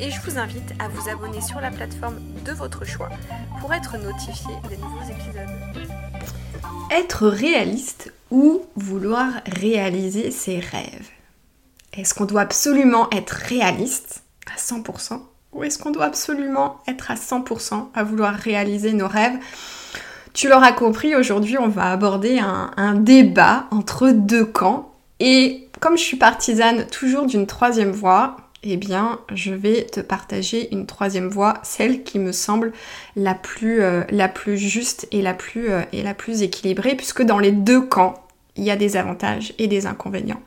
Et je vous invite à vous abonner sur la plateforme de votre choix pour être notifié des nouveaux épisodes. Être réaliste ou vouloir réaliser ses rêves. Est-ce qu'on doit absolument être réaliste à 100% ou est-ce qu'on doit absolument être à 100% à vouloir réaliser nos rêves? Tu l'auras compris, aujourd'hui on va aborder un, débat entre deux camps. Et comme je suis partisane toujours d'une troisième voie, eh bien je vais te partager une troisième voie, celle qui me semble la plus, euh, juste euh, et la plus équilibrée puisque dans les deux camps, il y a des avantages et des inconvénients.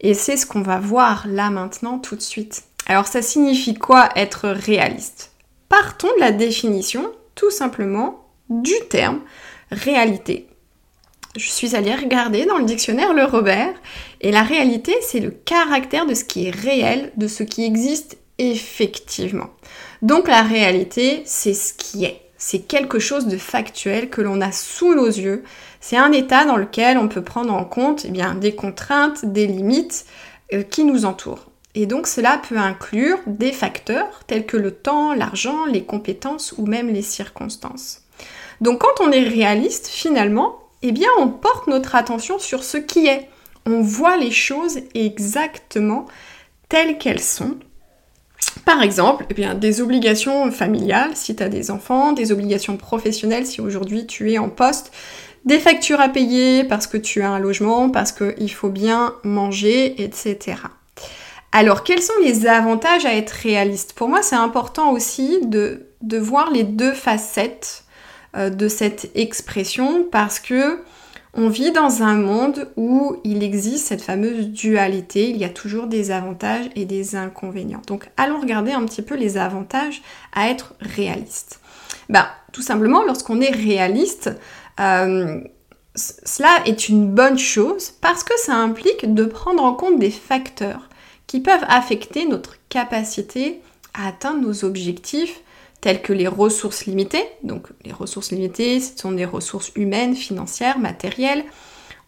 Et c'est ce qu'on va voir là maintenant tout de suite. Alors ça signifie quoi être réaliste? Partons de la définition tout simplement du terme réalité. Je suis allée regarder dans le dictionnaire Le Robert et la réalité c'est le caractère de ce qui est réel, de ce qui existe effectivement. Donc la réalité c'est ce qui est. C'est quelque chose de factuel que l'on a sous nos yeux, c'est un état dans lequel on peut prendre en compte eh des contraintes, des limites euh, qui nous entourent. Et donc cela peut inclure des facteurs tels que le temps, l'argent, les compétences ou même les circonstances. Donc quand on est réaliste, finalement, eh bien on porte notre attention sur ce qui est. On voit les choses exactement telles qu'elles sont. Par exemple, eh bien, des obligations familiales si tu as des enfants, des obligations professionnelles si aujourd'hui tu es en poste, des factures à payer parce que tu as un logement, parce qu'il faut bien manger, etc. Alors, quels sont les avantages à être réaliste? Pour moi, c'est important aussi de, voir les deux facettes de cette expression parce que on vit dans un monde où il existe cette fameuse dualité, il y a toujours des avantages et des inconvénients. Donc allons regarder un petit peu les avantages à être réaliste. Ben, tout simplement, lorsqu'on est réaliste, euh, cela est une bonne chose parce que ça implique de prendre en compte des facteurs qui peuvent affecter notre capacité à atteindre nos objectifs tels que les ressources limitées. Donc les ressources limitées, sont des ressources humaines, financières, matérielles.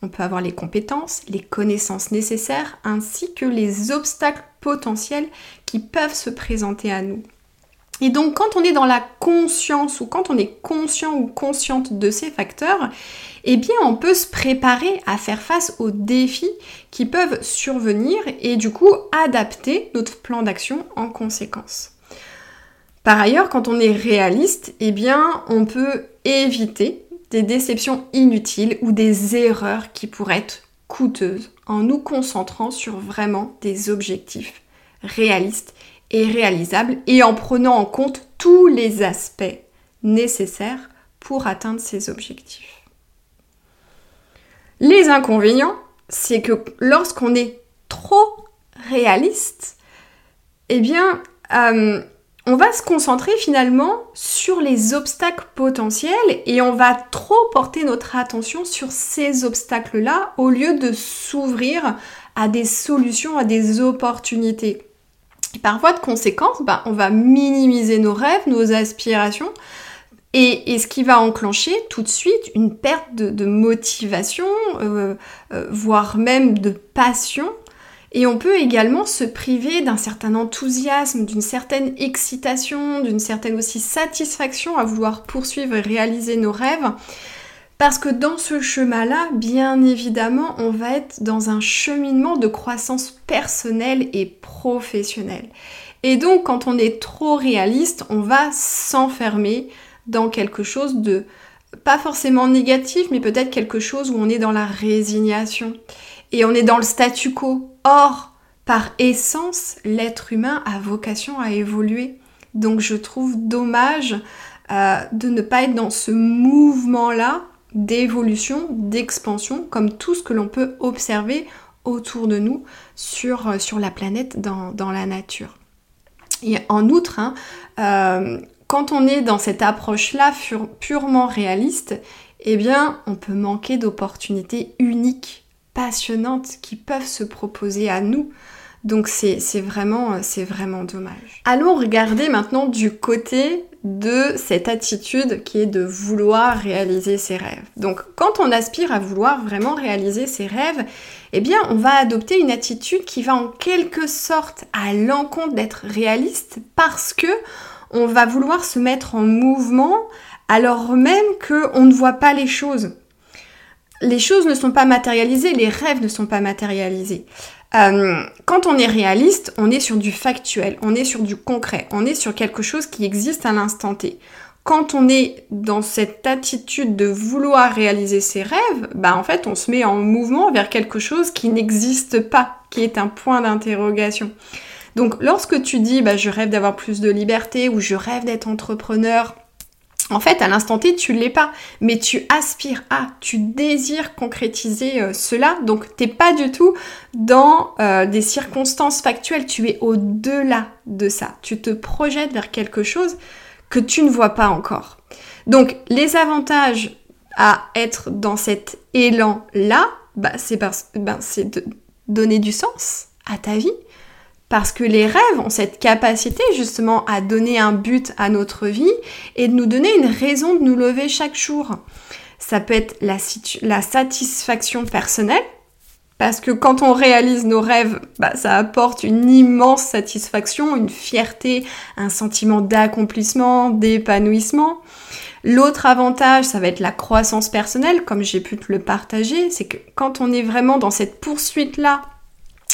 On peut avoir les compétences, les connaissances nécessaires, ainsi que les obstacles potentiels qui peuvent se présenter à nous. Et donc quand on est dans la conscience ou quand on est conscient ou consciente de ces facteurs, eh bien on peut se préparer à faire face aux défis qui peuvent survenir et du coup adapter notre plan d'action en conséquence. Par ailleurs, quand on est réaliste, eh on peut éviter des déceptions inutiles ou des erreurs qui pourraient être coûteuses en nous concentrant sur vraiment des objectifs réalistes et réalisable et en prenant en compte tous les aspects nécessaires pour atteindre ces objectifs. Les inconvénients, c'est que lorsqu'on est trop réaliste, eh bien, euh, on va se concentrer finalement sur les obstacles potentiels et on va trop porter notre attention sur ces obstacles-là au lieu de s'ouvrir à des solutions, à des opportunités. Par voie de conséquence, bah, on va minimiser nos rêves, nos aspirations, et, ce qui va enclencher tout de suite une perte de, motivation, euh, euh, voire même de passion. Et on peut également se priver d'un certain enthousiasme, d'une certaine excitation, d'une certaine aussi satisfaction à vouloir poursuivre et réaliser nos rêves. Parce que dans ce chemin-là, bien évidemment, on va être dans un cheminement de croissance personnelle et professionnelle. Et donc, quand on est trop réaliste, on va s'enfermer dans quelque chose de pas forcément négatif, mais peut-être quelque chose où on est dans la résignation. Et on est dans le statu quo. Or, par essence, l'être humain a vocation à évoluer. Donc je trouve dommage euh, de ne pas être dans ce mouvement-là d'évolution, d'expansion, comme tout ce que l'on peut observer autour de nous sur, euh, sur la planète, dans, la nature. Et en outre, hein, euh, quand on est dans cette approche-là purement réaliste, eh bien, on peut manquer d'opportunités uniques, passionnantes, qui peuvent se proposer à nous. Donc c'est vraiment, vraiment dommage. Allons regarder maintenant du côté de cette attitude qui est de vouloir réaliser ses rêves. Donc quand on aspire à vouloir vraiment réaliser ses rêves, eh bien on va adopter une attitude qui va en quelque sorte à l'encontre d'être réaliste parce que on va vouloir se mettre en mouvement alors même qu'on ne voit pas les choses. Les choses ne sont pas matérialisées, les rêves ne sont pas matérialisés. Euh, quand on est réaliste, on est sur du factuel, on est sur du concret, on est sur quelque chose qui existe à l'instant T. Quand on est dans cette attitude de vouloir réaliser ses rêves, bah en fait on se met en mouvement vers quelque chose qui n'existe pas, qui est un point d'interrogation. Donc lorsque tu dis bah, je rêve d'avoir plus de liberté ou je rêve d'être entrepreneur, en fait, à l'instant T, tu l'es pas, mais tu aspires à, tu désires concrétiser euh, cela, donc t'es pas du tout dans euh, des circonstances factuelles, tu es au-delà de ça. Tu te projettes vers quelque chose que tu ne vois pas encore. Donc, les avantages à être dans cet élan-là, bah, c'est ben, de donner du sens à ta vie, parce que les rêves ont cette capacité justement à donner un but à notre vie et de nous donner une raison de nous lever chaque jour. Ça peut être la, satisfaction personnelle, parce que quand on réalise nos rêves, bah, ça apporte une immense satisfaction, une fierté, un sentiment d'accomplissement, d'épanouissement. L'autre avantage, ça va être la croissance personnelle, comme j'ai pu te le partager, c'est que quand on est vraiment dans cette poursuite-là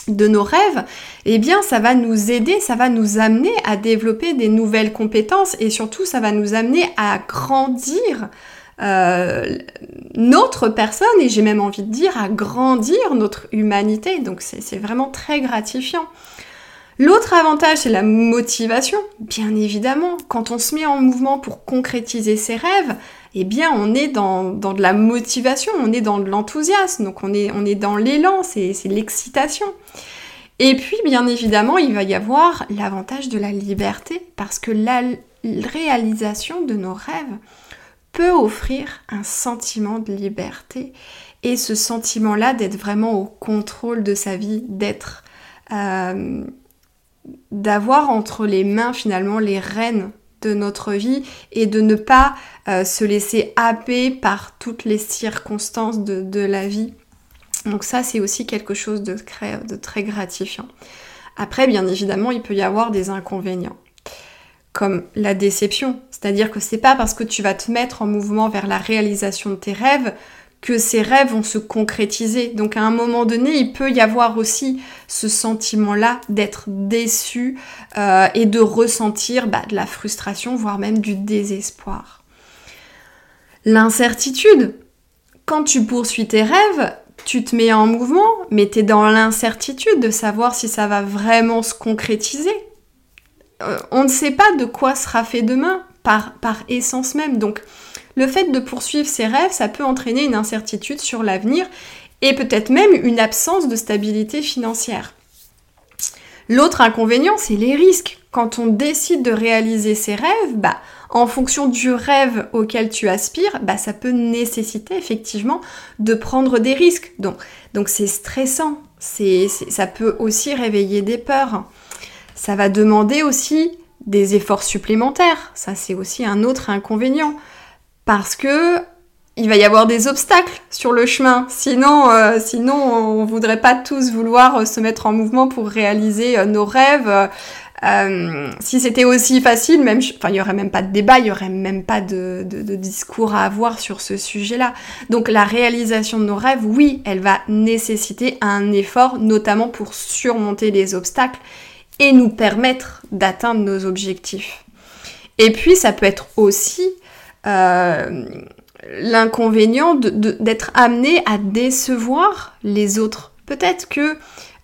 de nos rêves, eh bien ça va nous aider, ça va nous amener à développer des nouvelles compétences et surtout ça va nous amener à grandir euh, notre personne et j'ai même envie de dire à grandir notre humanité. Donc c'est vraiment très gratifiant. L'autre avantage, c'est la motivation. Bien évidemment, quand on se met en mouvement pour concrétiser ses rêves, eh bien, on est dans, de la motivation, on est dans de l'enthousiasme, donc on est, dans l'élan, c'est l'excitation. Et puis, bien évidemment, il va y avoir l'avantage de la liberté, parce que la réalisation de nos rêves peut offrir un sentiment de liberté, et ce sentiment-là d'être vraiment au contrôle de sa vie, d'être... Euh, d'avoir entre les mains finalement les rênes notre vie et de ne pas euh, se laisser happer par toutes les circonstances de, la vie. Donc ça, c'est aussi quelque chose de très, de très gratifiant. Après, bien évidemment, il peut y avoir des inconvénients, comme la déception. C'est-à-dire que c'est pas parce que tu vas te mettre en mouvement vers la réalisation de tes rêves que ces rêves vont se concrétiser. Donc à un moment donné, il peut y avoir aussi ce sentiment-là d'être déçu euh, et de ressentir bah, de la frustration, voire même du désespoir. L'incertitude. Quand tu poursuis tes rêves, tu te mets en mouvement, mais tu es dans l'incertitude de savoir si ça va vraiment se concrétiser. Euh, on ne sait pas de quoi sera fait demain par, par essence même. Donc le fait de poursuivre ses rêves, ça peut entraîner une incertitude sur l'avenir et peut-être même une absence de stabilité financière. L'autre inconvénient, c'est les risques. Quand on décide de réaliser ses rêves, bah, en fonction du rêve auquel tu aspires, bah, ça peut nécessiter effectivement de prendre des risques. Donc, c'est stressant. C'est, ça peut aussi réveiller des peurs. Ça va demander aussi des efforts supplémentaires. Ça, c'est aussi un autre inconvénient parce que il va y avoir des obstacles sur le chemin. Sinon, euh, sinon on voudrait pas tous vouloir euh, se mettre en mouvement pour réaliser euh, nos rêves. si c'était aussi facile, même, enfin, il y aurait même pas de débat, il y aurait même pas de, de discours à avoir sur ce sujet-là. Donc, la réalisation de nos rêves, oui, elle va nécessiter un effort, notamment pour surmonter les obstacles et nous permettre d'atteindre nos objectifs. Et puis, ça peut être aussi euh, l'inconvénient d'être amené à décevoir les autres. Peut-être que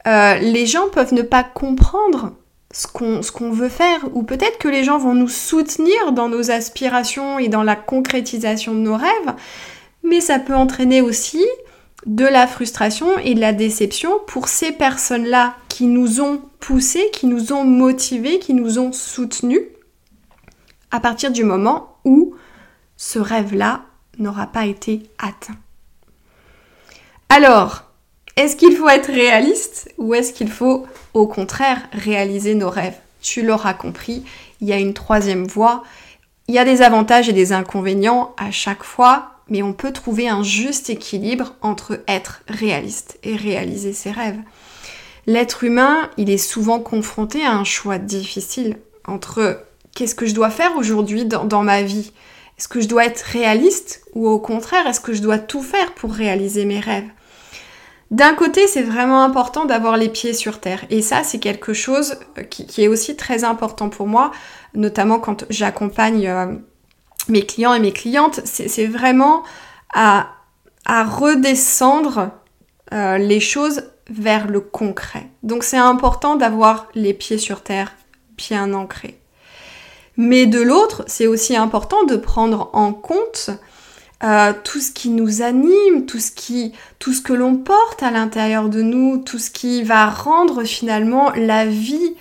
euh, les gens peuvent ne pas comprendre ce qu'on veut faire, ou peut-être que les gens vont nous soutenir dans nos aspirations et dans la concrétisation de nos rêves, mais ça peut entraîner aussi de la frustration et de la déception pour ces personnes-là qui nous ont poussés, qui nous ont motivés, qui nous ont soutenus à partir du moment où ce rêve-là n'aura pas été atteint. Alors, est-ce qu'il faut être réaliste ou est-ce qu'il faut au contraire réaliser nos rêves? Tu l'auras compris, il y a une troisième voie. Il y a des avantages et des inconvénients à chaque fois, mais on peut trouver un juste équilibre entre être réaliste et réaliser ses rêves. L'être humain, il est souvent confronté à un choix difficile entre qu'est-ce que je dois faire aujourd'hui dans, ma vie? Est-ce que je dois être réaliste ou au contraire, est-ce que je dois tout faire pour réaliser mes rêves? D'un côté, c'est vraiment important d'avoir les pieds sur terre. Et ça, c'est quelque chose qui, est aussi très important pour moi, notamment quand j'accompagne euh, mes clients et mes clientes. C'est vraiment à, redescendre euh, les choses vers le concret. Donc c'est important d'avoir les pieds sur terre bien ancrés. Mais de l'autre, c'est aussi important de prendre en compte euh, tout ce qui nous anime, tout ce, qui, tout ce que l'on porte à l'intérieur de nous, tout ce qui va rendre finalement la vie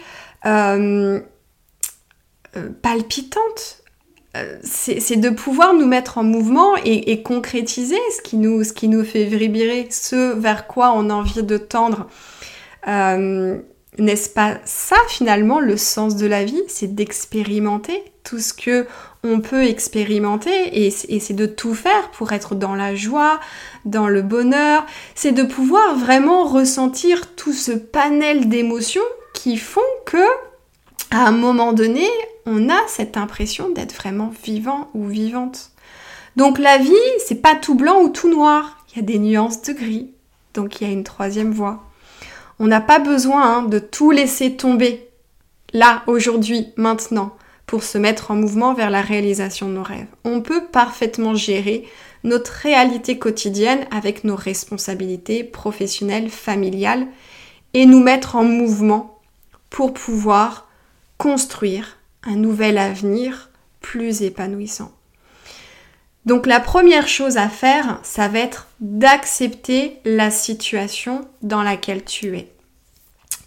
euh, euh, palpitante. c'est de pouvoir nous mettre en mouvement et, concrétiser ce qui, nous, ce qui nous fait vibrer, ce vers quoi on a envie de tendre. N'est-ce pas ça finalement le sens de la vie? C'est d'expérimenter tout ce que on peut expérimenter et, c'est de tout faire pour être dans la joie, dans le bonheur. C'est de pouvoir vraiment ressentir tout ce panel d'émotions qui font que à un moment donné, on a cette impression d'être vraiment vivant ou vivante. Donc la vie, c'est pas tout blanc ou tout noir. Il y a des nuances de gris. Donc il y a une troisième voie. On n'a pas besoin hein, de tout laisser tomber là, aujourd'hui, maintenant, pour se mettre en mouvement vers la réalisation de nos rêves. On peut parfaitement gérer notre réalité quotidienne avec nos responsabilités professionnelles, familiales, et nous mettre en mouvement pour pouvoir construire un nouvel avenir plus épanouissant. Donc la première chose à faire, ça va être d'accepter la situation dans laquelle tu es.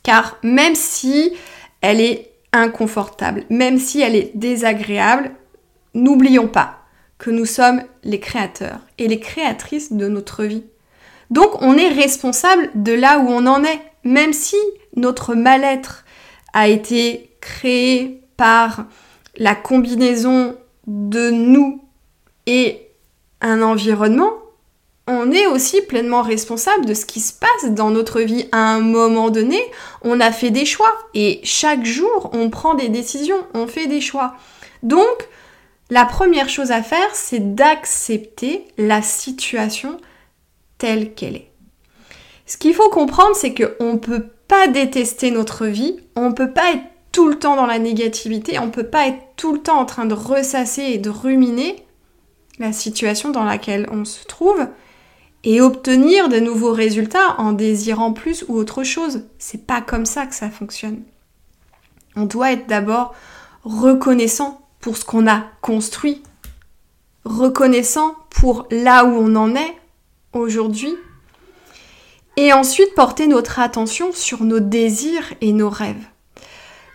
Car même si elle est inconfortable, même si elle est désagréable, n'oublions pas que nous sommes les créateurs et les créatrices de notre vie. Donc on est responsable de là où on en est, même si notre mal-être a été créé par la combinaison de nous et un environnement, on est aussi pleinement responsable de ce qui se passe dans notre vie. À un moment donné, on a fait des choix et chaque jour, on prend des décisions, on fait des choix. Donc, la première chose à faire, c'est d'accepter la situation telle qu'elle est. Ce qu'il faut comprendre, c'est qu'on ne peut pas détester notre vie, on ne peut pas être tout le temps dans la négativité, on ne peut pas être tout le temps en train de ressasser et de ruminer la situation dans laquelle on se trouve et obtenir de nouveaux résultats en désirant plus ou autre chose. C'est pas comme ça que ça fonctionne. On doit être d'abord reconnaissant pour ce qu'on a construit, reconnaissant pour là où on en est aujourd'hui, et ensuite porter notre attention sur nos désirs et nos rêves.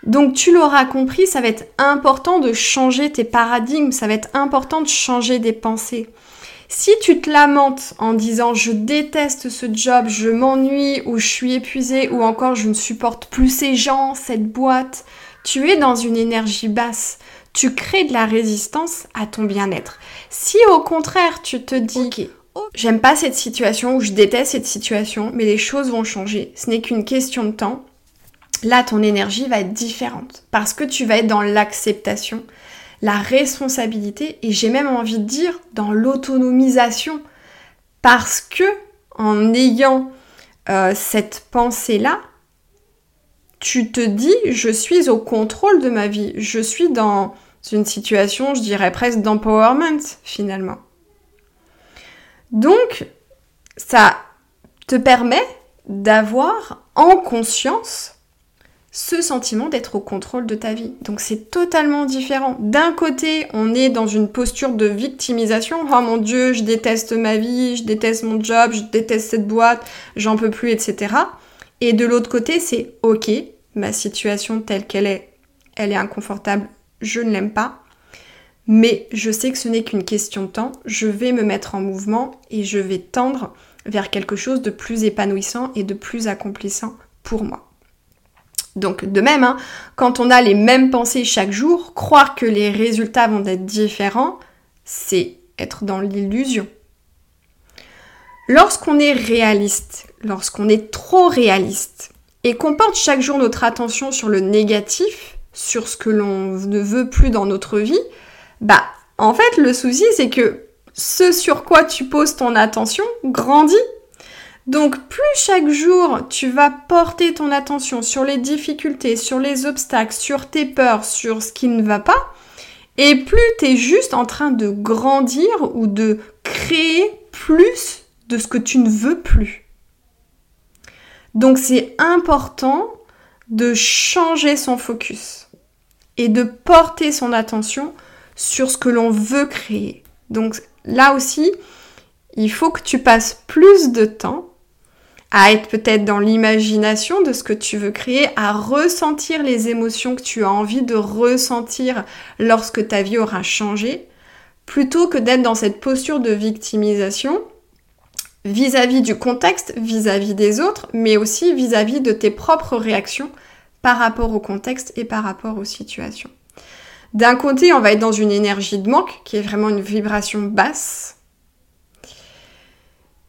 Donc tu l'auras compris, ça va être important de changer tes paradigmes, ça va être important de changer des pensées. Si tu te lamentes en disant je déteste ce job, je m'ennuie ou je suis épuisée ou encore je ne supporte plus ces gens, cette boîte, tu es dans une énergie basse. Tu crées de la résistance à ton bien-être. Si au contraire tu te dis j'aime pas cette situation ou je déteste cette situation, mais les choses vont changer, ce n'est qu'une question de temps, là ton énergie va être différente. Parce que tu vas être dans l'acceptation, la responsabilité et j'ai même envie de dire dans l'autonomisation. Parce que en ayant euh, cette pensée là tu te dis je suis au contrôle de ma vie. Je suis dans une situation je dirais presque d'empowerment finalement. Donc ça te permet d'avoir en conscience ce sentiment d'être au contrôle de ta vie. Donc c'est totalement différent. D'un côté, on est dans une posture de victimisation. Oh mon dieu, je déteste ma vie, je déteste mon job, je déteste cette boîte, j'en peux plus, etc. Et de l'autre côté, c'est ok, ma situation telle qu'elle est, elle est inconfortable, je ne l'aime pas. mais je sais que ce n'est qu'une question de temps, je vais me mettre en mouvement et je vais tendre vers quelque chose de plus épanouissant et de plus accomplissant pour moi. Donc de même, hein, quand on a les mêmes pensées chaque jour, croire que les résultats vont être différents, c'est être dans l'illusion. Lorsqu'on est réaliste, lorsqu'on est trop réaliste, et qu'on porte chaque jour notre attention sur le négatif, sur ce que l'on ne veut plus dans notre vie, bah en fait le souci c'est que ce sur quoi tu poses ton attention grandit. Donc plus chaque jour tu vas porter ton attention sur les difficultés, sur les obstacles, sur tes peurs, sur ce qui ne va pas, et plus tu es juste en train de grandir ou de créer plus de ce que tu ne veux plus. Donc c'est important de changer son focus et de porter son attention sur ce que l'on veut créer. Donc là aussi, il faut que tu passes plus de temps à être peut-être dans l'imagination de ce que tu veux créer, à ressentir les émotions que tu as envie de ressentir lorsque ta vie aura changé, plutôt que d'être dans cette posture de victimisation vis-à-vis du contexte, vis-à-vis des autres, mais aussi vis-à-vis de tes propres réactions par rapport au contexte et par rapport aux situations. D'un côté, on va être dans une énergie de manque, qui est vraiment une vibration basse.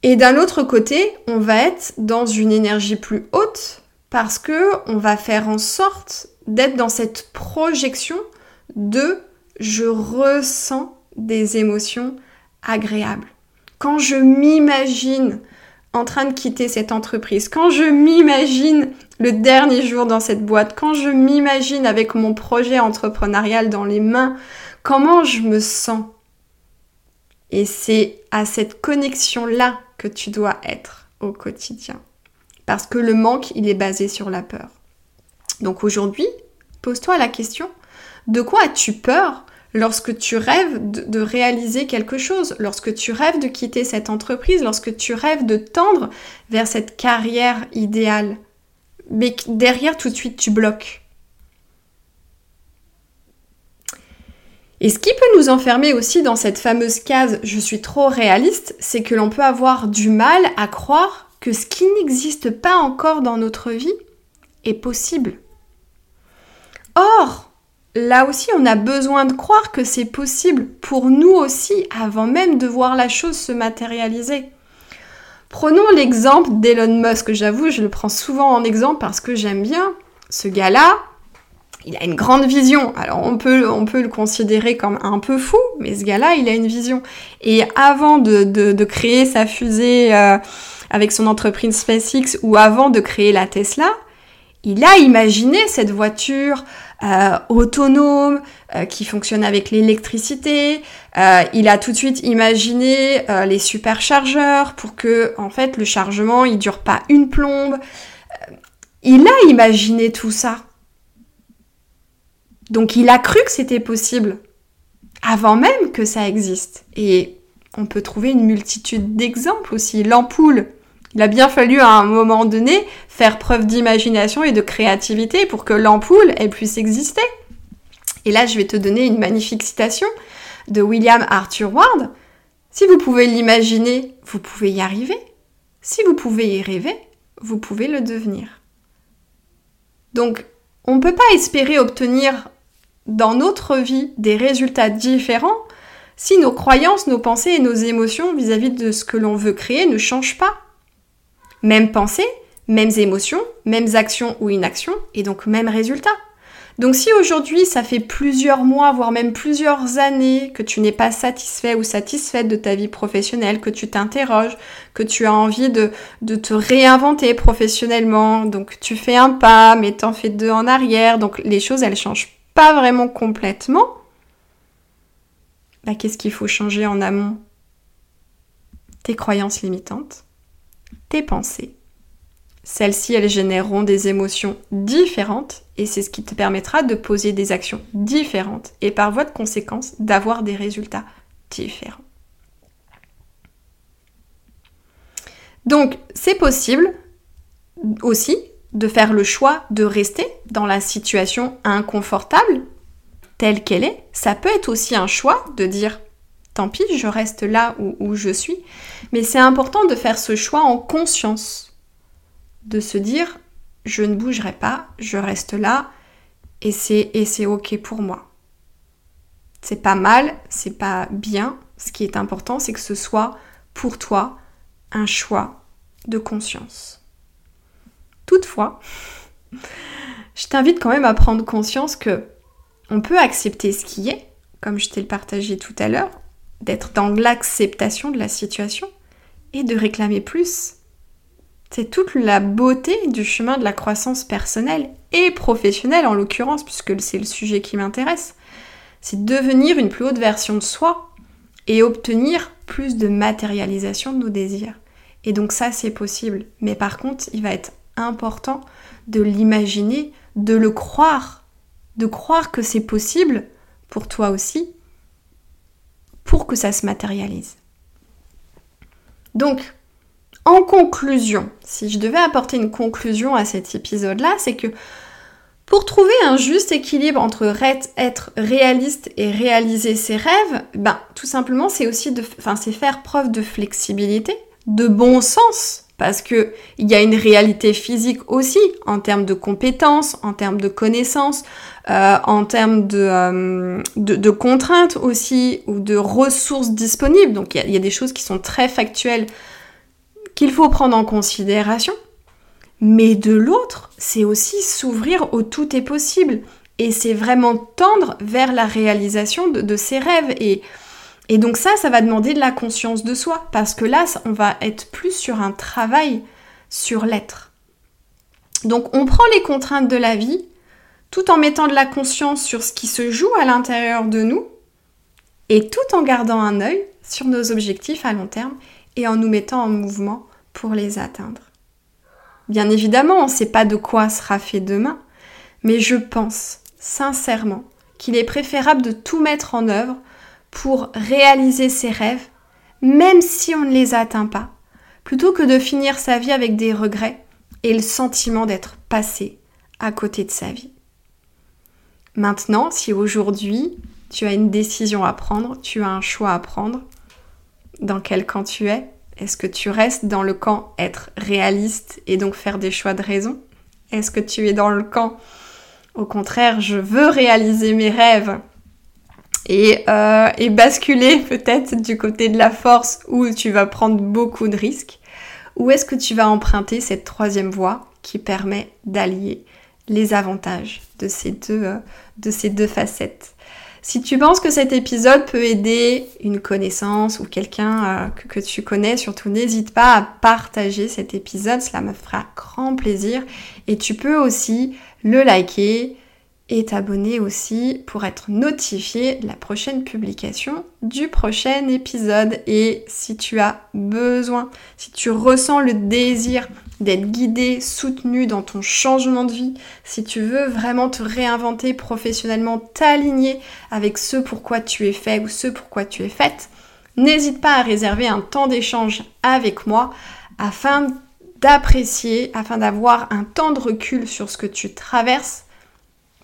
Et d'un autre côté, on va être dans une énergie plus haute, parce que on va faire en sorte d'être dans cette projection de je ressens des émotions agréables. Quand je m'imagine en train de quitter cette entreprise, quand je m'imagine le dernier jour dans cette boîte, quand je m'imagine avec mon projet entrepreneurial dans les mains, comment je me sens? Et c'est à cette connexion-là que tu dois être au quotidien. Parce que le manque, il est basé sur la peur. Donc aujourd'hui, pose-toi la question, de quoi as-tu peur lorsque tu rêves de, réaliser quelque chose, lorsque tu rêves de quitter cette entreprise, lorsque tu rêves de tendre vers cette carrière idéale, mais derrière tout de suite tu bloques. Et ce qui peut nous enfermer aussi dans cette fameuse case je suis trop réaliste, c'est que l'on peut avoir du mal à croire que ce qui n'existe pas encore dans notre vie est possible. Or, là aussi, on a besoin de croire que c'est possible pour nous aussi avant même de voir la chose se matérialiser. Prenons l'exemple d'Elon Musk. J'avoue, je le prends souvent en exemple parce que j'aime bien. Ce gars-là, il a une grande vision. Alors on peut, on peut le considérer comme un peu fou, mais ce gars-là, il a une vision. Et avant de, créer sa fusée euh, avec son entreprise SpaceX ou avant de créer la Tesla, il a imaginé cette voiture euh, autonome, euh, qui fonctionne avec l'électricité. Euh, il a tout de suite imaginé les superchargeurs pour que, en fait, le chargement, il dure pas une plombe. il a imaginé tout ça. Donc il a cru que c'était possible avant même que ça existe. Et on peut trouver une multitude d'exemples aussi. L'ampoule, il a bien fallu à un moment donné faire preuve d'imagination et de créativité pour que l'ampoule elle puisse exister. Et là, je vais te donner une magnifique citation de William Arthur Ward. Si vous pouvez l'imaginer, vous pouvez y arriver. Si vous pouvez y rêver, vous pouvez le devenir. Donc, on ne peut pas espérer obtenir dans notre vie des résultats différents si nos croyances, nos pensées et nos émotions vis-à-vis -vis de ce que l'on veut créer ne changent pas. Même pensée, mêmes émotions, mêmes actions ou inactions, et donc même résultat. Donc si aujourd'hui ça fait plusieurs mois, voire même plusieurs années que tu n'es pas satisfait ou satisfaite de ta vie professionnelle, que tu t'interroges, que tu as envie de, de, te réinventer professionnellement, donc tu fais un pas, mais t'en fais deux en arrière, donc les choses elles changent pas vraiment complètement, bah, qu'est-ce qu'il faut changer en amont? Tes croyances limitantes tes pensées. Celles-ci, elles généreront des émotions différentes et c'est ce qui te permettra de poser des actions différentes et par voie de conséquence d'avoir des résultats différents. Donc, c'est possible aussi de faire le choix de rester dans la situation inconfortable telle qu'elle est. Ça peut être aussi un choix de dire tant pis, je reste là où, je suis. Mais c'est important de faire ce choix en conscience. De se dire je ne bougerai pas, je reste là et c'est, et c'est ok pour moi. C'est pas mal, c'est pas bien. Ce qui est important, c'est que ce soit pour toi un choix de conscience. Toutefois, je t'invite quand même à prendre conscience que on peut accepter ce qui est, comme je t'ai le partagé tout à l'heure, d'être dans l'acceptation de la situation et de réclamer plus. C'est toute la beauté du chemin de la croissance personnelle et professionnelle en l'occurrence, puisque c'est le sujet qui m'intéresse. C'est devenir une plus haute version de soi et obtenir plus de matérialisation de nos désirs. Et donc ça, c'est possible. Mais par contre, il va être important de l'imaginer, de le croire, de croire que c'est possible pour toi aussi, pour que ça se matérialise. Donc, en conclusion, si je devais apporter une conclusion à cet épisode-là, c'est que pour trouver un juste équilibre entre être réaliste et réaliser ses rêves, ben tout simplement c'est aussi de, c'est faire preuve de flexibilité, de bon sens, parce que il y a une réalité physique aussi en termes de compétences, en termes de connaissances, euh, en termes de, euh, de, contraintes aussi ou de ressources disponibles. Donc il y, a des choses qui sont très factuelles qu'il faut prendre en considération. Mais de l'autre, c'est aussi s'ouvrir au tout est possible. Et c'est vraiment tendre vers la réalisation de, ses rêves. Et, et donc ça, ça va demander de la conscience de soi. Parce que là, on va être plus sur un travail sur l'être. Donc on prend les contraintes de la vie tout en mettant de la conscience sur ce qui se joue à l'intérieur de nous et tout en gardant un œil sur nos objectifs à long terme et en nous mettant en mouvement pour les atteindre. Bien évidemment, on ne sait pas de quoi sera fait demain, mais je pense sincèrement qu'il est préférable de tout mettre en œuvre pour réaliser ses rêves, même si on ne les atteint pas, plutôt que de finir sa vie avec des regrets et le sentiment d'être passé à côté de sa vie. Maintenant, si aujourd'hui tu as une décision à prendre, tu as un choix à prendre, dans quel camp tu es? Est-ce que tu restes dans le camp être réaliste et donc faire des choix de raison? Est-ce que tu es dans le camp au contraire, je veux réaliser mes rêves? Et, euh, et basculer peut-être du côté de la force où tu vas prendre beaucoup de risques. Ou est-ce que tu vas emprunter cette troisième voie qui permet d'allier les avantages de ces deux, euh, de ces deux facettes? Si tu penses que cet épisode peut aider une connaissance ou quelqu'un euh, que, tu connais, surtout n'hésite pas à partager cet épisode, cela me fera grand plaisir. Et tu peux aussi le liker et t'abonner aussi pour être notifié de la prochaine publication du prochain épisode. Et si tu as besoin, si tu ressens le désir d'être guidé, soutenu dans ton changement de vie, si tu veux vraiment te réinventer professionnellement, t'aligner avec ce pourquoi tu es fait ou ce pourquoi tu es faite, n'hésite pas à réserver un temps d'échange avec moi afin d'apprécier, afin d'avoir un temps de recul sur ce que tu traverses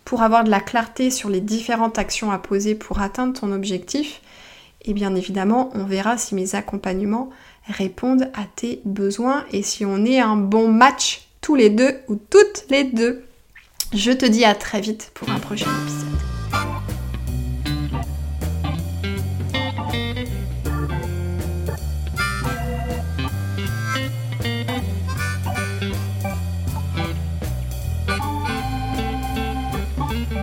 pour avoir de la clarté sur les différentes actions à poser pour atteindre ton objectif. Et bien évidemment, on verra si mes accompagnements répondent à tes besoins et si on est un bon match tous les deux ou toutes les deux. Je te dis à très vite pour un prochain épisode.